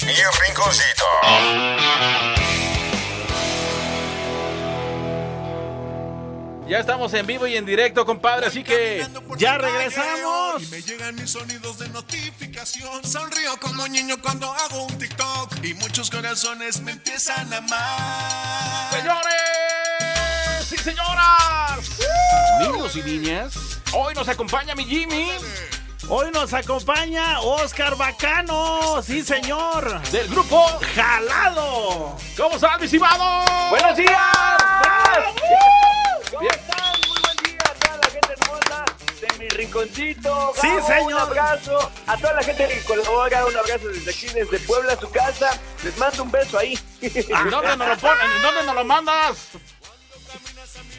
Y el rinconcito. Ya estamos en vivo y en directo, compadre, así que ya regresamos. Y me llegan mis sonidos de notificación. Sonrío como niño cuando hago un TikTok. Y muchos corazones me empiezan a amar. Señores y señoras, niños y niñas, hoy nos acompaña mi Jimmy. Hoy nos acompaña Oscar Bacano, sí señor, del grupo Jalado. ¿Cómo estás, mi estimado? ¡Buenos días! ¿Cómo están? Muy buen día a toda la gente hermosa de mi rinconcito. Sí, Gabo, señor. Un abrazo a toda la gente que colabora, un abrazo desde aquí, desde Puebla, a su casa. Les mando un beso ahí. ¿En dónde nos lo ponen? ¿En dónde nos lo mandas?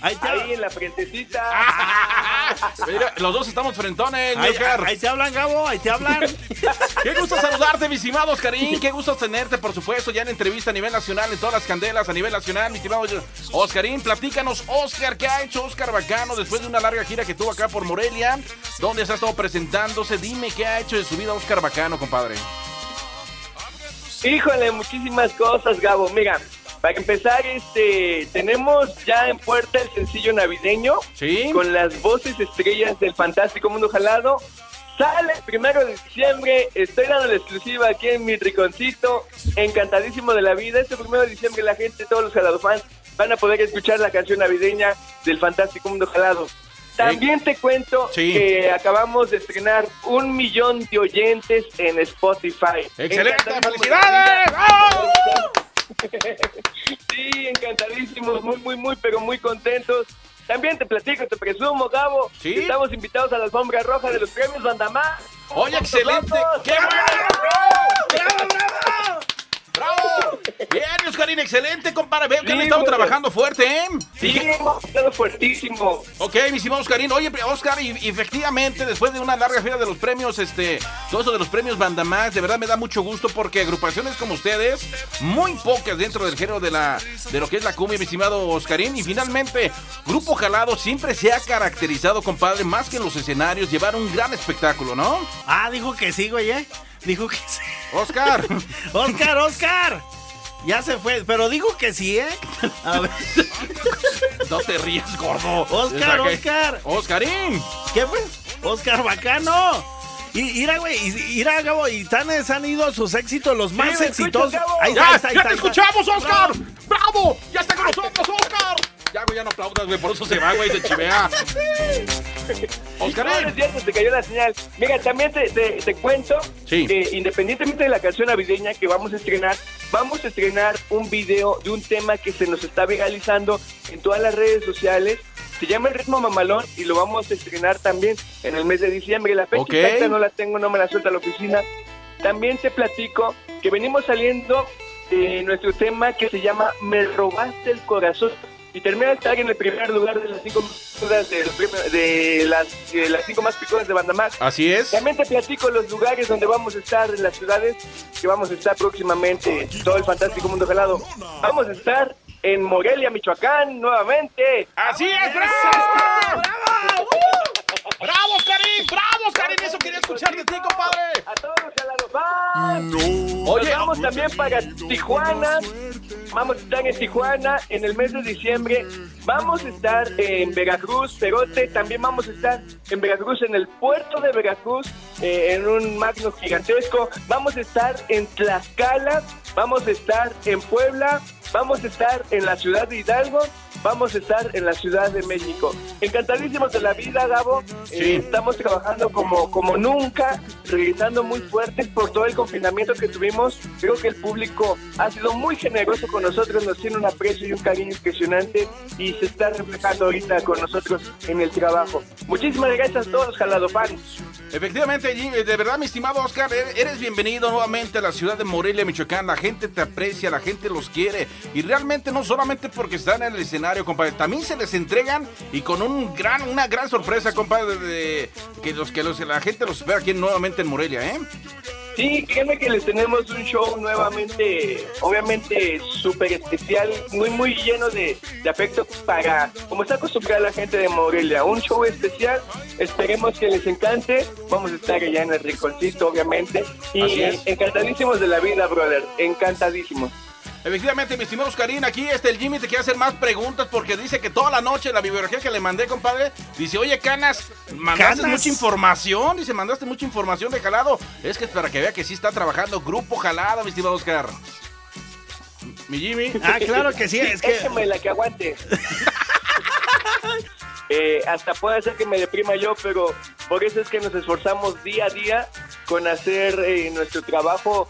Ahí te, Ahí en la frentecita. Mira, los dos estamos frentones, mi ahí, Oscar. ahí te hablan, Gabo, ahí te hablan. Qué gusto saludarte, mi estimado Oscarín. Qué gusto tenerte, por supuesto, ya en entrevista a nivel nacional, en todas las candelas, a nivel nacional, mi estimado Oscarín. Platícanos, Oscar, ¿qué ha hecho Oscar Bacano después de una larga gira que tuvo acá por Morelia? ¿Dónde se ha estado presentándose? Dime qué ha hecho de su vida Oscar Bacano, compadre. Híjole, muchísimas cosas, Gabo. Mira, para empezar, este, tenemos ya en puerta el sencillo navideño Sí. con las voces estrellas del fantástico mundo jalado. Sale el primero de diciembre, estoy dando la exclusiva aquí en mi riconcito, encantadísimo de la vida. Este primero de diciembre la gente, todos los jalado fans, van a poder escuchar la canción navideña del fantástico mundo jalado. También te cuento Sí. que acabamos de estrenar un millón de oyentes en Spotify. ¡Excelente! ¡Felicidades! vida. ¡Bravo! Sí, encantadísimos, muy, muy, muy, pero muy contentos. También te platico, te presumo, Gabo. Sí. Estamos invitados a la alfombra roja de los premios Bandamá. Oye, excelente. ¡Qué bueno! ¡Bravo! Bien, Oscarín, excelente, compadre. Veo que han estado trabajando fuerte, ¿eh? Sí, hemos estado fuertísimo. Ok, mi estimado Oscarín. Oye, Oscar, y, y efectivamente, después de una larga gira de los premios, este, todo eso de los premios Bandamax, de verdad me da mucho gusto porque agrupaciones como ustedes, muy pocas dentro del género de la, de lo que es la cumbia, mi estimado Oscarín. Y finalmente, Grupo Jalado siempre se ha caracterizado, compadre, más que en los escenarios, llevar un gran espectáculo, ¿no? Ah, dijo que sí, güey, ¿eh? Dijo que sí. Oscar. Oscar, Oscar. Ya se fue, pero dijo que sí, ¿eh? A ver, No te rías, gordo. Oscar, Oscar. Oscarín. ¿qué fue? Oscar Bacano. Y mira, güey, mira, Gabo, y tan han ido sus éxitos, los más exitosos. Ahí ¡Ya, está, ahí ya está, te ahí está. escuchamos, Oscar! ¡Bravo! ¡Ya está con nosotros, Oscar! Ya, güey, ya no aplaudas, güey, por eso se va, güey, se chivea. No, no es Oscar, cierto, te cayó la señal. Mira, también te, te- te cuento Sí. que independientemente de la canción navideña que vamos a estrenar, vamos a estrenar un video de un tema que se nos está viralizando en todas las redes sociales. Se llama El Ritmo Mamalón y lo vamos a estrenar también en el mes de diciembre. La fecha Ok. exacta no la tengo, no me la suelta la oficina. También te platico que venimos saliendo de nuestro tema que se llama Me robaste el corazón y termina de estar en el primer lugar de las cinco de, de las, de las cinco más picudas de Bandamax. Así es. También te platico los lugares donde vamos a estar, en las ciudades que vamos a estar próximamente, todo el fantástico mundo gelado. Vamos a estar en Morelia, Michoacán, nuevamente. ¡Así es! ¡Bravo! ¡Bravo! ¡Bravo, Oscarín! ¡Bravo, Oscarín! Eso quería escuchar de ti, compadre. A todos los gelados. ¡Bye! Oye, Nos vamos también para Tijuana. Vamos a estar en Tijuana en el mes de diciembre. Vamos a estar en Veracruz, Perote. También vamos a estar en Veracruz, en el puerto de Veracruz, eh, en un magno gigantesco. Vamos a estar en Tlaxcala. Vamos a estar en Puebla. Vamos a estar en la ciudad de Hidalgo. Vamos a estar en la Ciudad de México. Encantadísimos de la vida, Gabo. Eh, estamos trabajando como, como nunca, regresando muy fuertes por todo el confinamiento que tuvimos. Creo que el público ha sido muy generoso con nosotros, nos tiene un aprecio y un cariño impresionante y se está reflejando ahorita con nosotros en el trabajo. Muchísimas gracias a todos los Jalado fans. Efectivamente, Jimmy, de verdad, mi estimado Oscar, e- eres bienvenido nuevamente a la ciudad de Morelia, Michoacán. La gente te aprecia, la gente los quiere. Y realmente no solamente porque están en el escenario, compadre, también se les entregan y con un gran, una gran sorpresa, compadre, de, que, los, que los, la gente los espera aquí nuevamente en Morelia, ¿eh? Sí, créeme que les tenemos un show nuevamente, obviamente súper especial, muy, muy lleno de, de afecto para, como está acostumbrada la gente de Morelia, un show especial, esperemos que les encante, vamos a estar allá en el rinconcito, obviamente, y encantadísimos de la vida, brother, encantadísimos. Efectivamente, mi estimado Oscarín, aquí este el Jimmy te quiere hacer más preguntas porque dice que toda la noche la bibliografía que le mandé, compadre, dice, oye, Canas, mandaste Canas. mucha información, dice, mandaste mucha información de Jalado. Es que es para que vea que sí está trabajando Grupo Jalado, mi estimado Oscar. Mi Jimmy. Ah, claro que sí, es que... Échame la que aguante. Eh, hasta puede ser que me deprima yo, pero por eso es que nos esforzamos día a día con hacer eh, nuestro trabajo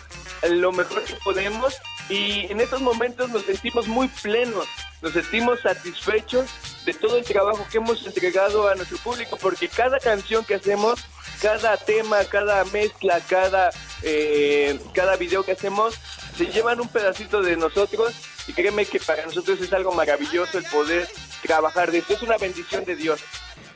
lo mejor que podemos y en estos momentos nos sentimos muy plenos, nos sentimos satisfechos de todo el trabajo que hemos entregado a nuestro público porque cada canción que hacemos, cada tema, cada mezcla, cada, eh, cada video que hacemos se llevan un pedacito de nosotros. Y créeme que para nosotros es algo maravilloso el poder trabajar de esto, es una bendición de Dios.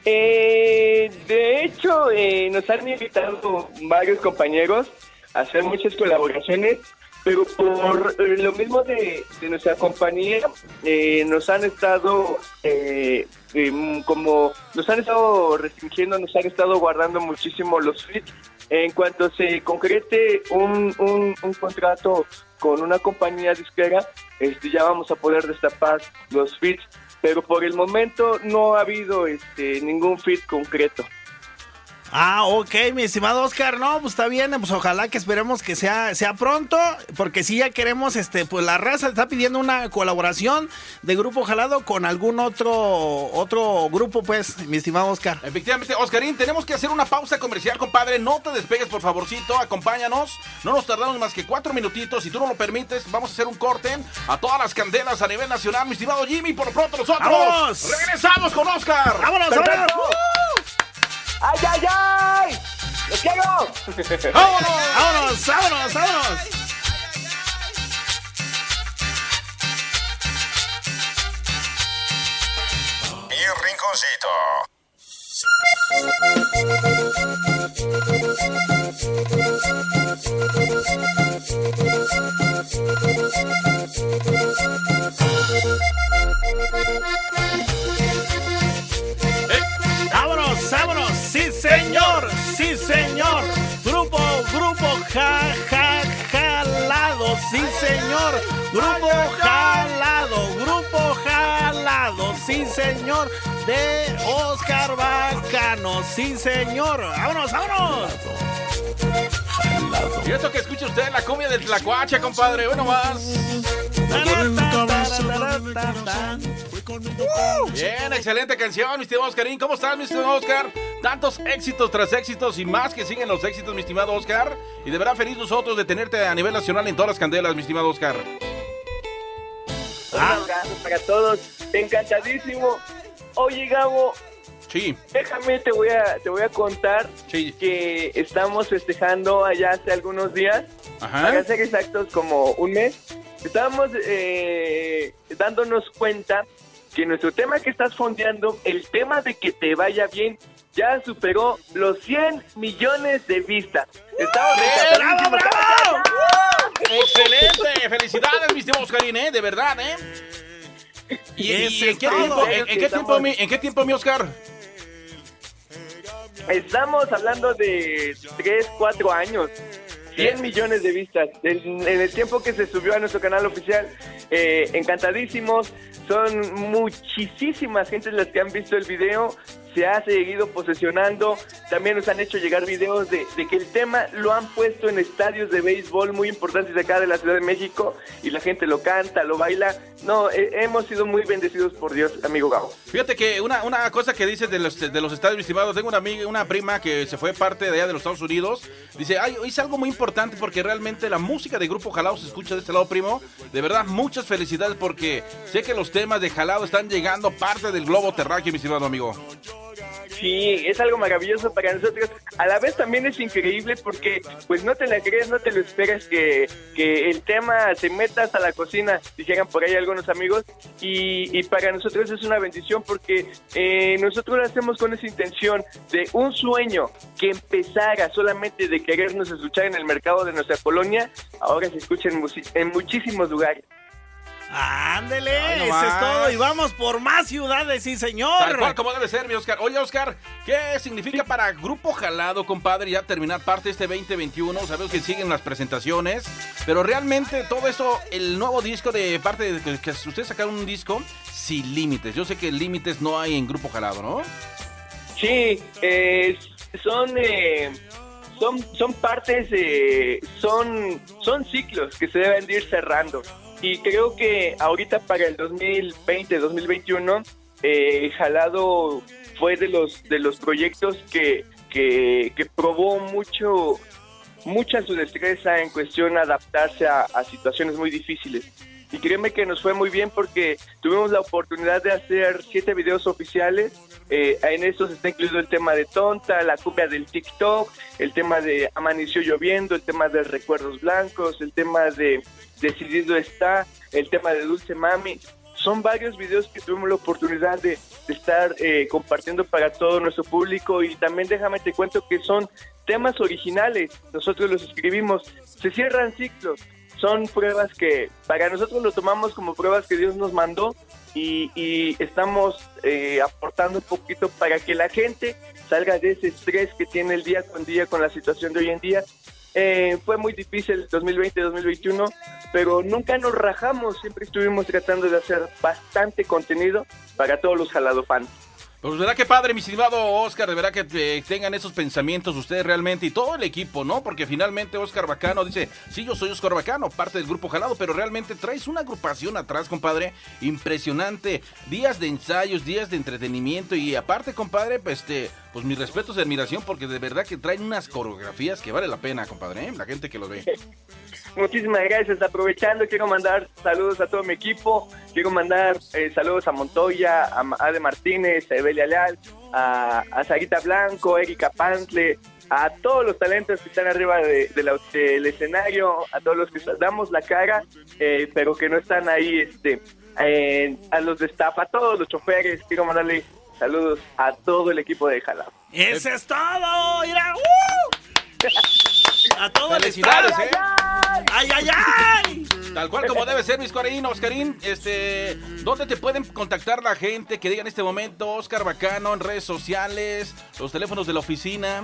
Eh, de hecho, eh, nos han invitado varios compañeros a hacer muchas colaboraciones, pero por eh, lo mismo de, nuestra compañía, eh, nos han estado eh, em, como nos han estado restringiendo, nos han estado guardando muchísimo los feeds. En cuanto se concrete un, un, contrato con una compañía disquera, este, ya vamos a poder destapar los feeds, pero por el momento no ha habido este, ningún feed concreto. Ah, ok, mi estimado Oscar, no, pues está bien, pues ojalá que esperemos que sea, sea pronto, porque si ya queremos, este, pues la raza está pidiendo una colaboración de Grupo Jalado con algún otro, otro grupo, pues, mi estimado Oscar. Efectivamente, Oscarín, tenemos que hacer una pausa comercial, compadre. No te despegues, por favorcito, acompáñanos. No nos tardamos más que cuatro minutitos. Si tú no lo permites, vamos a hacer un corte a todas las candelas a nivel nacional. Mi estimado Jimmy, por lo pronto nosotros regresamos con Oscar. ¡Vámonos, vámonos! ¡Ay, ay, ay! ¡Los quiero! ¡Vámonos! ¡Vámonos, vámonos, vámonos! Mi rinconcito. Grupo jalado, grupo jalado. ¡Sí, señor! De Oscar Bacano. ¡Sí, señor! ¡Vámonos, vámonos! Y esto que escucha usted, la cumbia del Tlacuache, compadre. Bueno, más. Bien, excelente canción, mi estimado Oscarín. ¿Cómo estás, mi estimado Oscar? Tantos éxitos tras éxitos y más que siguen los éxitos, mi estimado Oscar. Y de verdad feliz nosotros de tenerte a nivel nacional en todas las candelas, mi estimado Oscar. Un abrazo para todos. Encantadísimo. Oye, Gabo, Sí, déjame, te voy a, te voy a contar sí. que estamos festejando allá hace algunos días, Ajá. para ser exactos como un mes, estábamos eh, dándonos cuenta que nuestro tema que estás fondeando, el tema de que te vaya bien, ya superó los 100 millones de vistas. Estamos ¡Bravo, bravo! ¡Excelente! ¡Felicidades, mi estimado Oscarín, eh! De verdad, ¿eh? ¿Y, y en, qué tiempo, en, en qué tiempo, mi, en qué tiempo, mi Oscar? Estamos hablando de 3, 4 años. 100 millones de vistas. En, en el tiempo que se subió a nuestro canal oficial, eh, encantadísimos. Son muchísimas gentes las que han visto el video. Se ha seguido posesionando. También nos han hecho llegar videos de, de que el tema lo han puesto en estadios de béisbol muy importantes de acá de la Ciudad de México. Y la gente lo canta, lo baila. No, eh, hemos sido muy bendecidos por Dios, amigo Gabo. Fíjate que una, una cosa que dices de los, de los estadios, mi estimado, tengo una amiga, una prima que se fue parte de allá de los Estados Unidos. Dice, ay, hice algo muy importante porque realmente la música de Grupo Jalao se escucha de este lado, primo. De verdad, muchas felicidades porque sé que los temas de Jalao están llegando parte del globo terráqueo, mi estimado amigo. Sí, es algo maravilloso para nosotros. A la vez también es increíble porque pues no te la crees, no te lo esperas que, que el tema se meta hasta la cocina, dijeran por ahí algunos amigos, y, y para nosotros es una bendición porque eh, nosotros lo hacemos con esa intención de un sueño que empezara solamente de querernos escuchar en el mercado de nuestra colonia, ahora se escucha en, en muchísimos lugares. Ándele, Ay, no eso es todo. Y vamos por más ciudades, sí, señor. Tal cual como debe ser, mi Oscar. Oye, Oscar, ¿qué significa para Grupo Jalado, compadre, ya terminar parte de este 2021? Sabemos que siguen las presentaciones, pero realmente todo esto, el nuevo disco de parte de que, que ustedes sacaron un disco sin límites. Yo sé que límites no hay en Grupo Jalado, ¿no? Sí, eh, son, eh, son, son partes, eh, son, son ciclos que se deben de ir cerrando. Y creo que ahorita para el 2020, 2021, eh, Jalado fue de los, de los proyectos que, que, que probó mucho, mucha su destreza en cuestión de adaptarse a, a situaciones muy difíciles. Y créeme que nos fue muy bien porque tuvimos la oportunidad de hacer siete videos oficiales. Eh, en estos está incluido el tema de Tonta, la cumbia del TikTok, el tema de Amaneció lloviendo, el tema de Recuerdos Blancos, el tema de Decidido está, el tema de Dulce Mami. Son varios videos que tuvimos la oportunidad de, estar eh, compartiendo para todo nuestro público y también déjame te cuento que son temas originales. Nosotros los escribimos. Se cierran ciclos son pruebas que para nosotros lo tomamos como pruebas que Dios nos mandó y, y estamos eh, aportando un poquito para que la gente salga de ese estrés que tiene el día con día con la situación de hoy en día. Eh, fue muy difícil el 2020-2021, pero nunca nos rajamos, siempre estuvimos tratando de hacer bastante contenido para todos los jalado fans. Pues verdad que padre, mi estimado Oscar, de verdad que eh, tengan esos pensamientos ustedes realmente y todo el equipo, ¿no? Porque finalmente Oscar Bacano dice, sí, yo soy Oscar Bacano, parte del grupo Jalado, pero realmente traes una agrupación atrás, compadre, impresionante. Días de ensayos, días de entretenimiento y aparte, compadre, pues, este, pues mis respetos y admiración porque de verdad que traen unas coreografías que vale la pena, compadre, ¿eh? la gente que los ve. Muchísimas gracias. Aprovechando, quiero mandar saludos a todo mi equipo. Quiero mandar eh, saludos a Montoya, a Ade Martínez, a Evelia Leal, a, a Sarita Blanco, Erika Pantle, a todos los talentos que están arriba de- de la- del escenario, a todos los que damos la cara, eh, pero que no están ahí, este, eh, a los de staff, a todos los choferes. Quiero mandarle saludos a todo el equipo de Jalapa. ¡Eso es todo! ¡Mira! ¡uh! A todo el Felicidades, estado. ¿eh? ¡Ay, ay, ay! Tal cual como debe ser, mis Oscarín, Oscarín, este, ¿dónde te pueden contactar la gente que diga en este momento Oscar Bacano en redes sociales, los teléfonos de la oficina?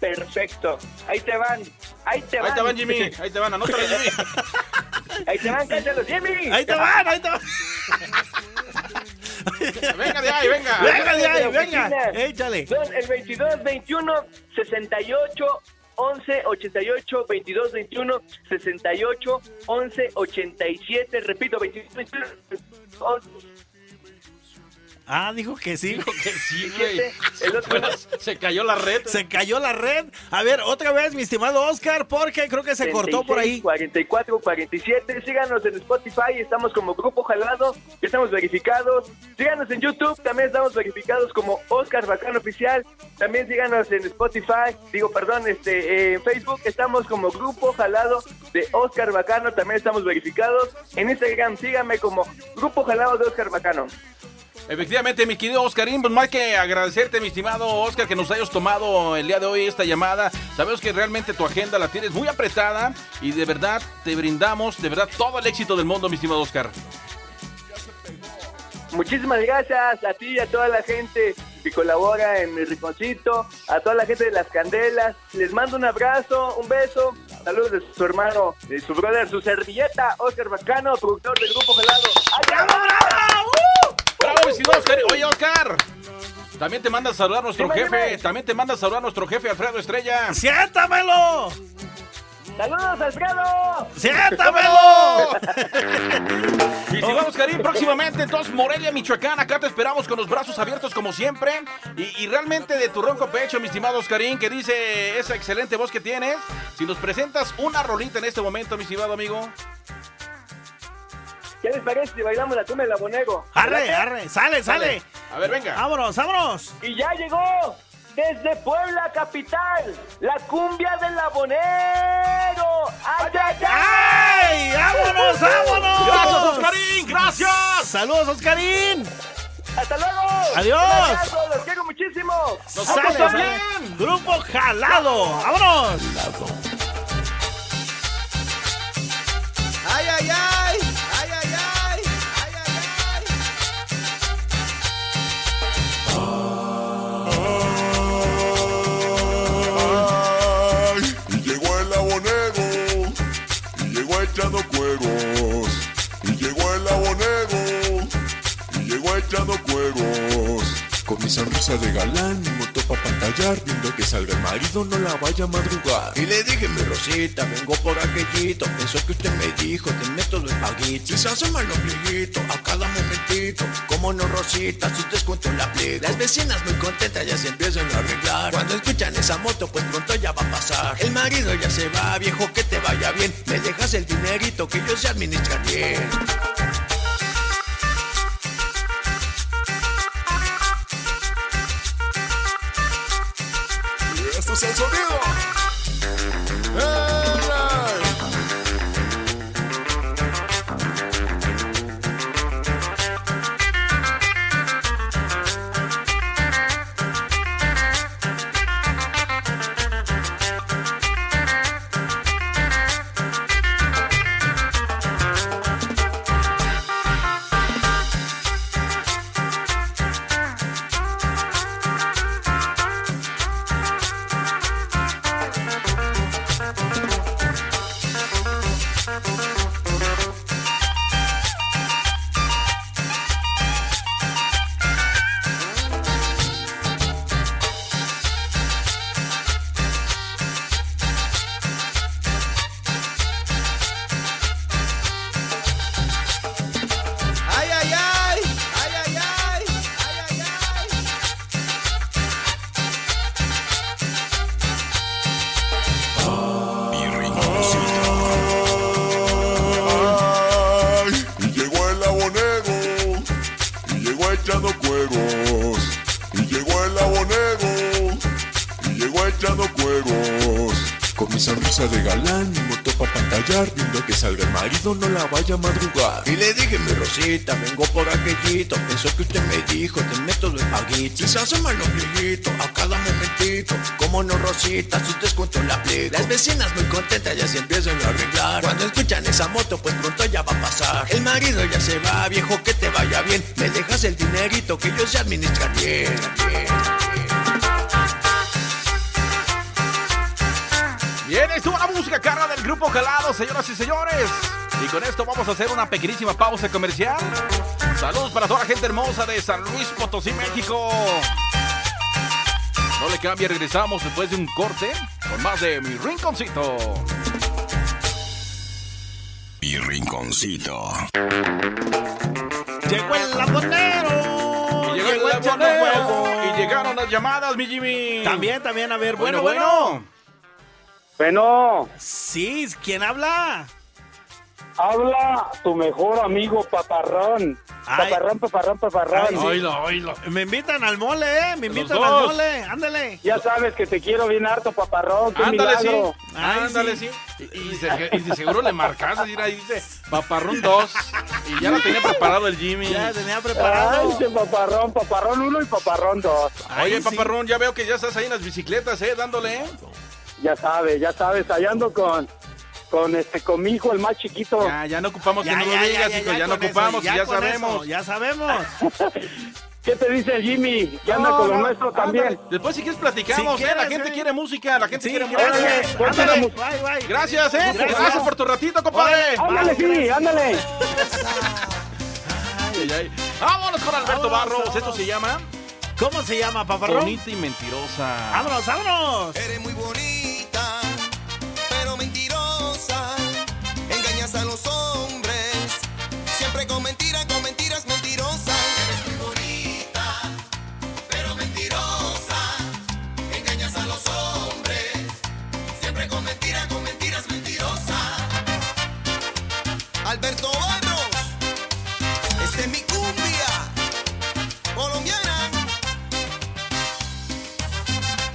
Perfecto. Ahí te van. Ahí te van. Ahí te van, Jimmy, ahí te van, anótalo, Jimmy. Ahí te van, cállalos, Jimmy. ¡Ahí te van, ahí te van! Venga de ahí, venga. ¡Venga de ahí, venga! ¡Échale! Son el 22 21 68 11 88 22 21 68 11 87 repito 22 21 11 Ah, dijo que sí. Que sí, güey. El otro- Bueno, se cayó la red. Se cayó la red. A ver, otra vez, mi estimado Oscar, porque creo que se cortó por ahí. 44, 47. Síganos en Spotify, estamos como Grupo Jalado, estamos verificados. Síganos en YouTube, también estamos verificados como Oscar Bacano Oficial. También síganos en Spotify, digo, perdón, este, en Facebook estamos como Grupo Jalado de Oscar Bacano, también estamos verificados. En Instagram síganme como Grupo Jalado de Oscar Bacano. Efectivamente, mi querido Oscarín, pues más que agradecerte, mi estimado Oscar, que nos hayas tomado el día de hoy esta llamada. Sabemos que realmente tu agenda la tienes muy apretada y de verdad te brindamos, de verdad, todo el éxito del mundo, mi estimado Oscar. Muchísimas gracias a ti y a toda la gente que colabora en mi rinconcito, a toda la gente de las candelas. Les mando un abrazo, un beso. Saludos de su hermano, de su brother, su servilleta, Oscar Bacano, productor del Grupo Gelado. ¡Allá va! ¡Bravo, mi estimado Oscar! Oye, Oscar. También te manda a saludar nuestro Dime, jefe, dime. también te manda a saludar nuestro jefe Alfredo Estrella. ¡Siéntamelo! ¡Saludos, Alfredo! ¡Siéntamelo! Mi estimado Oscarín, próximamente entonces Morelia, Michoacán, acá te esperamos con los brazos abiertos como siempre. Y, y realmente de tu ronco pecho, mi estimado Oscarín, que dice esa excelente voz que tienes. Si nos presentas una rolita en este momento, mi estimado amigo. ¿Qué les parece si bailamos la tumba del abonego? ¡Arre, arre! ¡Sale, sale! A ver, venga. Vámonos, vámonos. Y ya llegó desde Puebla capital, la cumbia del abonero. ¡Ay, ay, ay! ¡Ay! ¡Vámonos, vámonos! Gracias, Oscarín, gracias. Saludos, Oscarín. ¡Hasta luego! Adiós. Un abrazo, los quiero muchísimo. Nosotros Sale, también. Grupo Jalado. Vámonos. De galán, moto pa' pantallar, viendo que salga el marido, no la vaya a madrugar. Y le dije, mi Rosita, vengo por aquellito. Eso que usted me dijo, te meto los paguitos. Si se el ombliguito a cada momentito. Como no, Rosita, su descuento la aplico. Las vecinas muy contentas ya se empiezan a arreglar. Cuando escuchan esa moto, pues pronto ya va a pasar. El marido ya se va, viejo, que te vaya bien. Me dejas el dinerito que yo se administra bien. Viendo que salga el marido, no la vaya a madrugar. Y le dije, mi Rosita, vengo por aquellito. Eso que usted me dijo, te meto los paguitos. Si se el ombliguito a cada momentito. Como no, Rosita, su descuento la aplico. Las vecinas muy contentas ya se empiezan a arreglar. Cuando escuchan esa moto, pues pronto ya va a pasar. El marido ya se va, viejo, que te vaya bien. Me dejas el dinerito que yo se administra bien. bien, bien. Estuvo la música carga del grupo Jalado, señoras y señores. Y con esto vamos a hacer una pequeñísima pausa comercial. Saludos para toda la gente hermosa de San Luis Potosí, México. No le cambie, regresamos después de un corte con más de Mi Rinconcito. Mi rinconcito. Llegó el labonero. Y llegó el fuego. Y llegaron las llamadas, mi Jimmy. También, también, a ver, Bueno, bueno, bueno. bueno. Bueno, Sí, ¿quién habla? habla tu mejor amigo Paparrón. Ay. Paparrón, paparrón, paparrón. Ay, sí. Oílo, oílo. Me invitan al mole, ¿eh? Me invitan al mole. Ándale. Ya sabes que te quiero bien harto, Paparrón. Qué Ándale, sí. milagro. Ay, Ándale, sí. sí. Y, y se- y de seguro le marcaste, y ahí dice Paparrón 2. Y ya lo tenía preparado el Jimmy. Ya tenía Ay, preparado. ese Paparrón, Paparrón 1 y Paparrón 2. Oye, Ay, sí. Paparrón, ya veo que ya estás ahí en las bicicletas, ¿eh? Dándole, ¿eh? Ya sabes, ya sabes, allá ando con, con, este, con mi hijo, el más chiquito. Ya, ya no ocupamos Ya, que no ya, lo ya, digas, ya, hijo. ya Ya, no eso, ocupamos y ya sabemos. eso, ya sabemos. ¿Qué te dice Jimmy? Que anda No, con lo no, nuestro ándale. también. Después, si quieres, platicamos, Si ¿eh? La gente ¿eh? quiere música, la gente Sí, quiere música. Ándale. bye. Gracias, ¿eh? Gracias. Gracias por tu ratito, compadre. Ándale, sí, ándale. Ay, ay. Vámonos con Alberto Vámonos, Barros. Esto se llama ¿Cómo se llama, paparrón? Bonita y Mentirosa. Vámonos, vámonos. Eres muy bonita, mentirosa, engañas a los hombres, siempre con mentiras, con mentiras mentirosas. Eres muy bonita, pero mentirosa, engañas a los hombres, siempre con mentiras, con mentiras mentirosas. Alberto Barros, este es mi cumbia colombiana.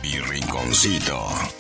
Mi rinconcito.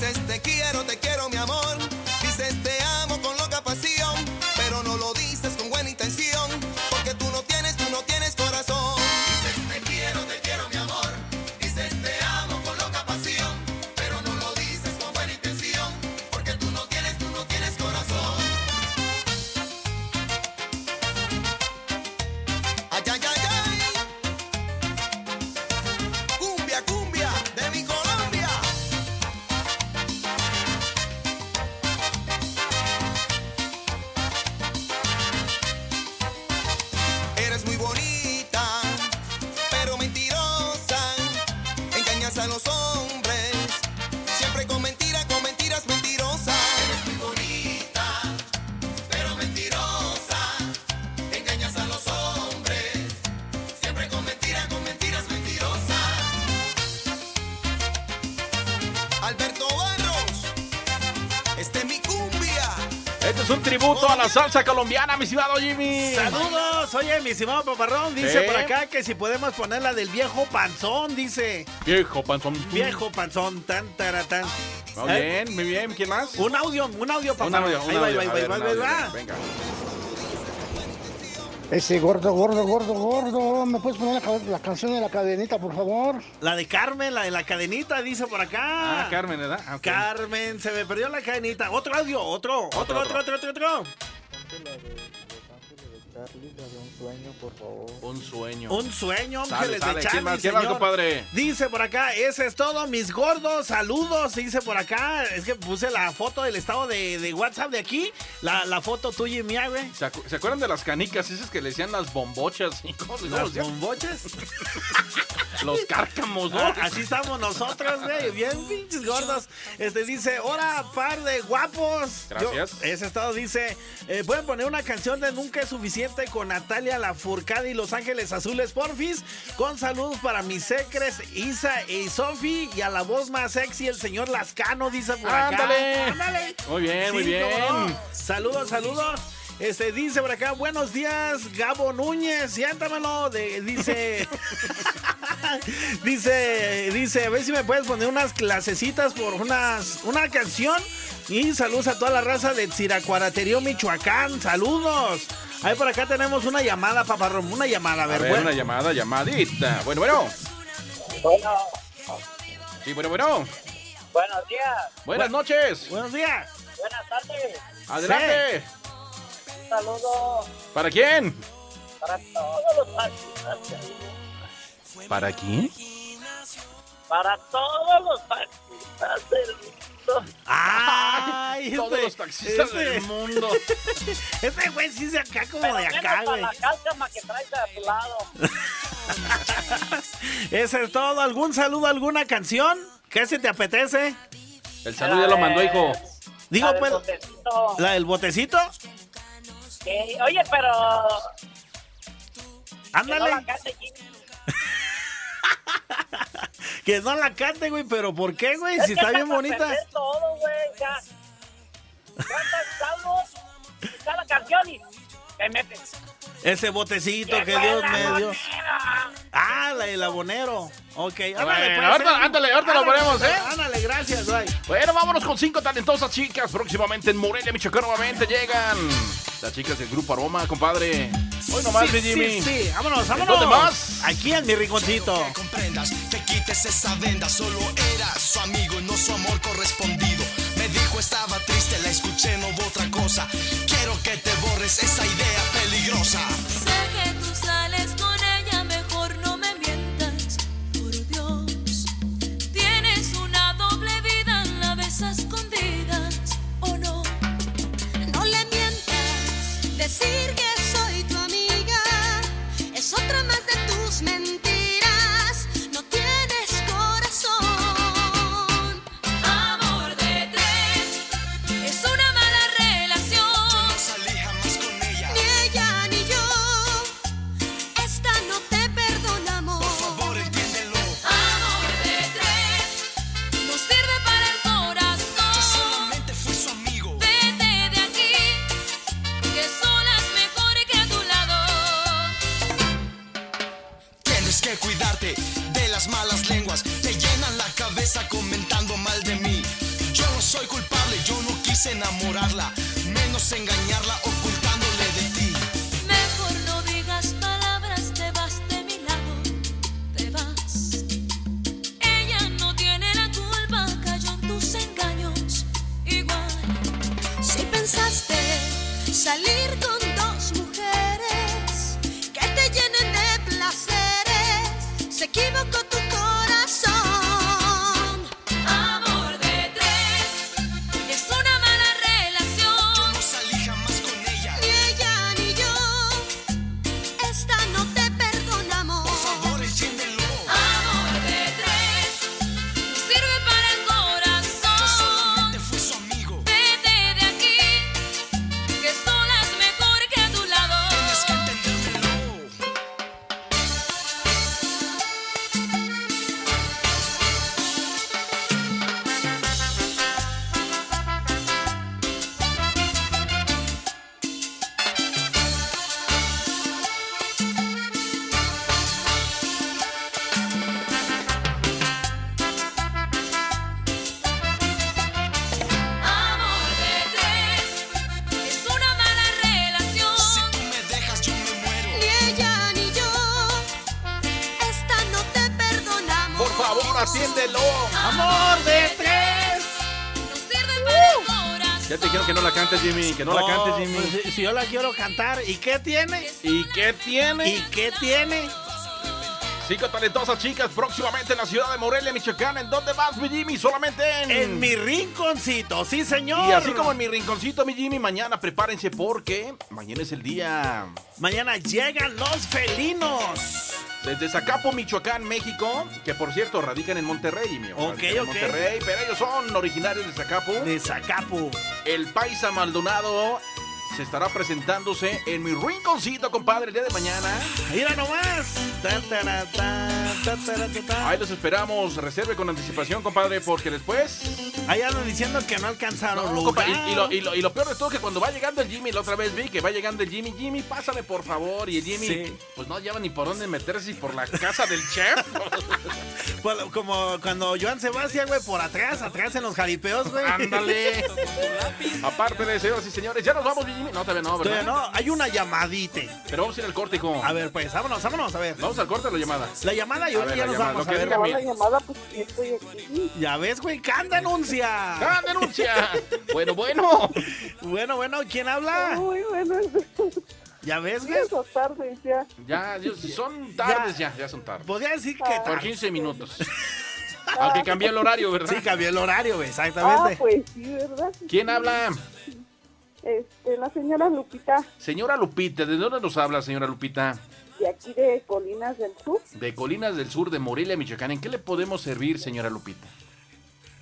Te quiero, te quiero salsa colombiana, mi estimado Jimmy. Saludos, oye, mi estimado paparrón, dice por acá que si podemos poner la del viejo panzón, dice. Viejo panzón. Viejo panzón, tan taratán. Muy bien, muy bien. ¿Quién más? Un audio, un audio, papá. Un audio, un ahí va, ahí audio. va, ahí va, ver, ahí va, un ahí audio, va. Venga. Ese gordo, gordo, gordo, gordo. ¿Me puedes poner la, la canción de la cadenita, por favor? La de Carmen, la de la cadenita, dice por acá. Ah, Carmen, ¿verdad? Ah. Carmen, se me perdió la cadenita. Otro audio, otro, otro, Otro, otro, otro, otro, otro. Good level. Un sueño. Un sueño, Sale, ángeles sale. de ¿Quién Charlie, más? ¿Quién más, señor. compadre? Dice por acá, ese es todo, mis gordos, saludos, dice por acá. Es que puse la foto del estado de, de WhatsApp de aquí, la, la foto tuya y mía, güey. ¿Se, acu- se acuerdan de las canicas esas que le decían las bombochas? ¿Y ¿Cómo, cómo Las bombochas. Los cárcamos, ¿no? Ah, así estamos nosotros, güey, bien pinches gordos. Este dice, hola, par de guapos. Gracias. Yo- ese estado dice, eh, pueden poner una canción de Nunca es suficiente con Natalia Lafourcade y Los Ángeles Azules Porfis. Con saludos para mis secres, Isa y Sofi y a la voz más sexy, el señor Lascano, dice por acá. Ándale. Ándale. Muy bien, muy Sí, bien. cómo no. Saludos, saludos. Este dice por acá, buenos días, Gabo Núñez, siéntamelo, de, dice, dice, dice, a ver si me puedes poner unas clasecitas por unas, una canción. Y saludos a toda la raza de Tsiracuaraterio, Michoacán, saludos. Ahí por acá tenemos una llamada, paparrón, una llamada, a A ver, bueno. una llamada, llamadita. Bueno, bueno. Bueno, Sí, bueno, bueno. buenos días, Buenas noches. Buenos días. buenas tardes. Adelante. Un saludo ¿Para quién? para todos los participantes. ¿Para quién? Para todos los participantes del Ay, Todos este- los taxistas este- del mundo. Este güey sí es de acá como Pero de acá, güey. la cálcama que traes a tu lado. Eso es todo. ¿Algún saludo, alguna canción? ¿Qué se te apetece? El saludo ya lo mandó, hijo. Digo, La pues, botecito. la del botecito. Sí, Oye, pero que no Ándale. Que no la cante, güey, pero ¿por qué, güey? Es Si está bien bonita. todo, güey, ya. Cantas algo, cada canción y te metes. Ese botecito que Dios me dio. Ah, la del abonero. Ok, ándale, Bueno, pues, ahorita- eh. ándale, ahorita lo Ándale, ponemos, ¿eh? Ándale, gracias, bye. Bueno, vámonos con cinco talentosas chicas. Próximamente en Morelia, Michoacán, nuevamente llegan las chicas del Grupo Aroma, compadre. Hoy nomás, sí, mi Jimmy. sí, sí, vámonos, ¿En vámonos. dónde más? Aquí en mi rinconcito. comprendas, te quites esa venda, solo era su amigo y no su amor correspondido. Me dijo estaba triste, la escuché, no hubo otra cosa. Quiero que te borres esa idea peligrosa. Sé que tú sales con ella, mejor no me mientas, por Dios. Tienes una doble vida, la ves a escondidas, ¿o no? No le mientas, decir que Jimmy. Que no, la cantes, Jimmy. pues, si- si yo la quiero cantar, ¿y qué tiene? ¿Y qué tiene? ¿Y qué tiene? Cinco talentosas chicas próximamente en la ciudad de Morelia, Michoacán. ¿En dónde vas, mi Jimmy? Solamente en... En mi rinconcito, sí, señor. Y así como en mi rinconcito, mi Jimmy, mañana prepárense porque mañana es el día. Mañana llegan los felinos. Desde Zacapo, Michoacán, México, que por cierto radican en Monterrey, mi Ok, en ok. Monterrey, pero ellos son originarios de Zacapo. De Zacapu. El Paisa Maldonado se estará presentándose en mi rinconcito, compadre, el día de mañana. Mira nomás. Ahí los esperamos. Reserve con anticipación, compadre, porque después. Ahí andan diciendo que no alcanzaron No, y, y lo, y lo- y lo peor de todo es que cuando va llegando el Jimmy, la otra vez vi que va llegando el Jimmy, Jimmy, pásame por favor. Y el Jimmy, Sí. pues no lleva ni por dónde meterse y por la casa del chef. Pues, Como cuando Joan Sebastián, güey, por atrás, atrás en los jaripeos, güey. Ándale. Aparte de señoras y señores, ya nos vamos, mi Jimmy. No, todavía no, ¿verdad? Todavía no, hay una llamadita. Pero vamos a ir al corte, hijo. A ver, pues, vámonos, vámonos, a ver. Vamos al corte o la llamada. La llamada y ahorita ya nos llamada, vamos lo a ver. diga la llamada, pues sí estoy aquí. Ya ves, güey, can denuncia. ¡Ah, denuncia! bueno, bueno. Bueno, bueno, ¿quién habla? Muy bueno. Ya ves, güey. Ya. Son tardes ya, ya son tardes. Podría decir que. Por 15 minutos. Aunque cambié el horario, ¿verdad? Sí, cambió el horario, güey, Ah, exactamente. pues sí, ¿verdad? ¿Quién habla? Este, la señora Lupita, Señora Lupita, ¿de dónde nos habla, señora Lupita? de aquí de Colinas del Sur. De Colinas del Sur, de Morelia, Michoacán. ¿En qué le podemos servir, señora Lupita?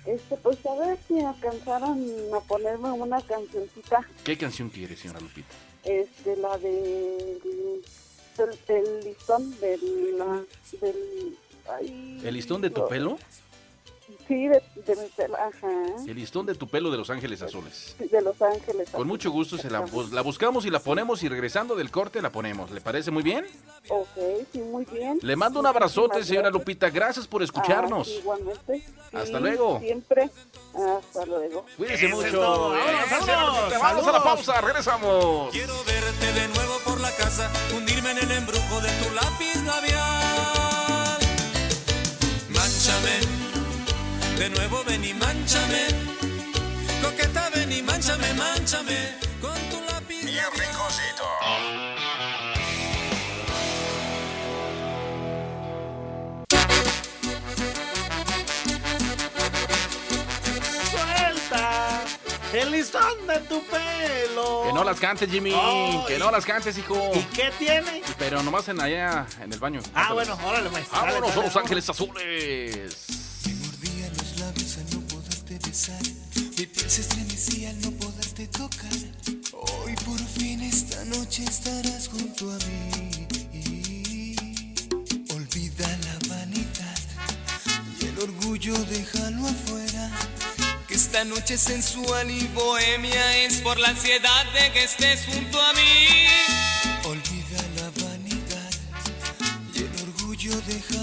Este, pues a ver si alcanzaron a ponerme una cancioncita. ¿Qué canción quiere, señora Lupita? Este, la de. Del, del listón del. la- del ay, ¿El listón de tu pelo? Sí, de, de mi pelo, ajá. El listón de tu pelo de Los Ángeles Azules. Sí, De Los Ángeles. Con mucho gusto se la, bus- la buscamos y la ponemos y regresando del corte la ponemos. ¿Le parece muy bien? Ok, sí, muy bien. Le mando un abrazote, señora. Lupita. Gracias por escucharnos. Ah, igualmente. Hasta Sí, luego. Siempre. Hasta luego. Cuídese Eso mucho. todo. Vamos a la pausa, regresamos. Quiero verte de nuevo por la casa, hundirme en el embrujo de tu lápiz labial. De nuevo ven y manchame. Coqueta ven y manchame, manchame con tu lápiz Mi rinconcito. Suelta el listón de tu pelo. Que no las cantes, Jimmy. Ay. Que no las cantes, hijo. ¿Y qué tiene? Pero nomás en allá en el baño. Ah, Cántalas. bueno, órale, pues. Vámonos dale, a Los vámonos. Ángeles Azules. Se estremecía al no poderte tocar. Hoy por fin esta noche estarás junto a mí. Olvida la vanidad y el orgullo déjalo afuera. Que esta noche sensual y bohemia es por la ansiedad de que estés junto a mí. Olvida la vanidad y el orgullo déjalo afuera.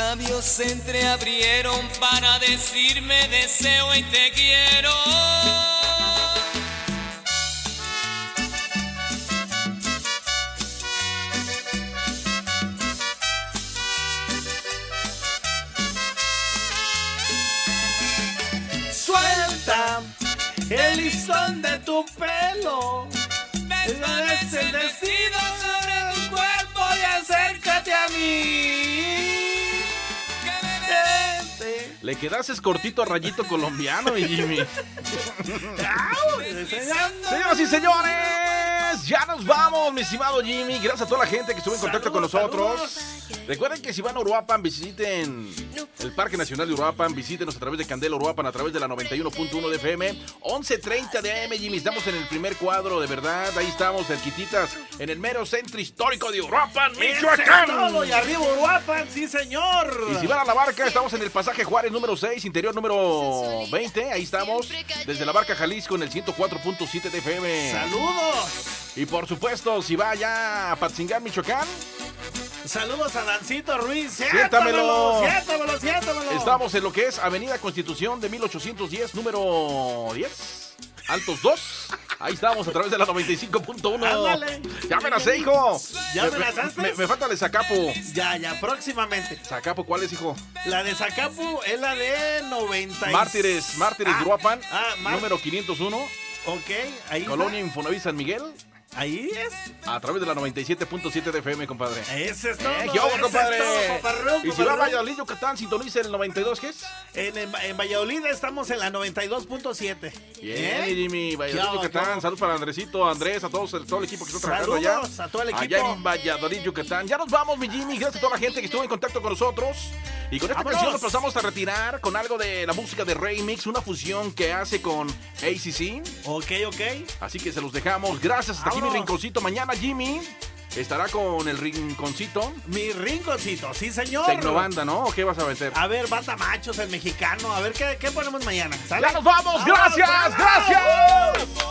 Labios se entreabrieron para decirme deseo y te quiero. Suelta el listón de tu pelo. Bésame Le quedases cortito a rayito colombiano, mi Jimmy. Señoras y señores, ya nos vamos, mi estimado Jimmy. Gracias a toda la gente que estuvo en contacto con nosotros. Recuerden que si van a Uruapan, visiten el Parque Nacional de Uruapan, visítenos a través de Candela Uruapan, a través de la 91.1 de FM, 11.30 de AM, Jimmy. Estamos en el primer cuadro, de verdad. Ahí estamos, cerquititas, en el mero centro histórico de Uruapan, Michoacán. todo, y arriba Uruapan, sí señor. Y si van a la barca, estamos en el pasaje Juárez número 6, interior número 20. Ahí estamos, desde la barca Jalisco en el 104.7 de FM. Saludos. Y por supuesto, si va allá a Patzingán, Michoacán, Saludos a Dancito Ruiz. Siéntamelo. Siéntamelo, siéntamelo. estamos en lo que es Avenida Constitución de 1810, número 10. Altos 2. Ahí estamos a través de la 95.1. Ándale. Ya me la sé, hijo. ¿Ya me, me me- me falta la de Zacapo. Ya, ya, próximamente. ¿Zacapo cuál es, hijo? La de Zacapu es la de 90. y- Mártires, Mártires Ah, de Uruapan, ah, número 501. Ok, ahí Colonia. Infonavit San Miguel. Ahí es. A través de la 97.7 de FM, compadre. Ese es todo. Eh, ¿qué hubo, ese compadre? es todo, paparrón, y si va a. Valladolid, Yucatán, sintoniza el 92, ¿qué es? En, en, en Valladolid estamos en la 92.7. Bien, ¿Eh? Jimmy, ¿Qué Valladolid, Yucatán. hubo? Salud para Andresito, Andrés, a todos, todo el equipo que está trabajando Saludos allá. a todo el Allá equipo. en Valladolid, Yucatán. Ya nos vamos, mi Jimmy. Gracias a toda la gente que estuvo en contacto con nosotros. Y con esta ¡Vámonos! canción nos pasamos a retirar con algo de la música de Remix, una fusión que hace con ACC. Ok, ok. Así que se los dejamos. Gracias. Hasta aquí mi ¡Vámonos! rinconcito. Mañana Jimmy estará con el rinconcito. Mi rinconcito, sí, señor. Tecnobanda, ¿no? ¿O qué vas a meter? A ver, bata machos, el mexicano. A ver, ¿qué, qué ponemos mañana? ¿Sale? ¡Ya nos vamos! ¡Vámonos, ¡Gracias! vámonos! ¡Gracias!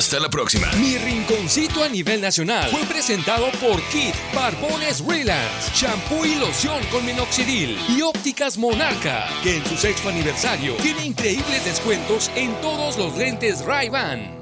Hasta la próxima. Mi rinconcito a nivel nacional fue presentado por Kit Barbones Relax, shampoo y loción con minoxidil y ópticas Monarca, que en su sexto aniversario tiene increíbles descuentos en todos los lentes Ray-Ban.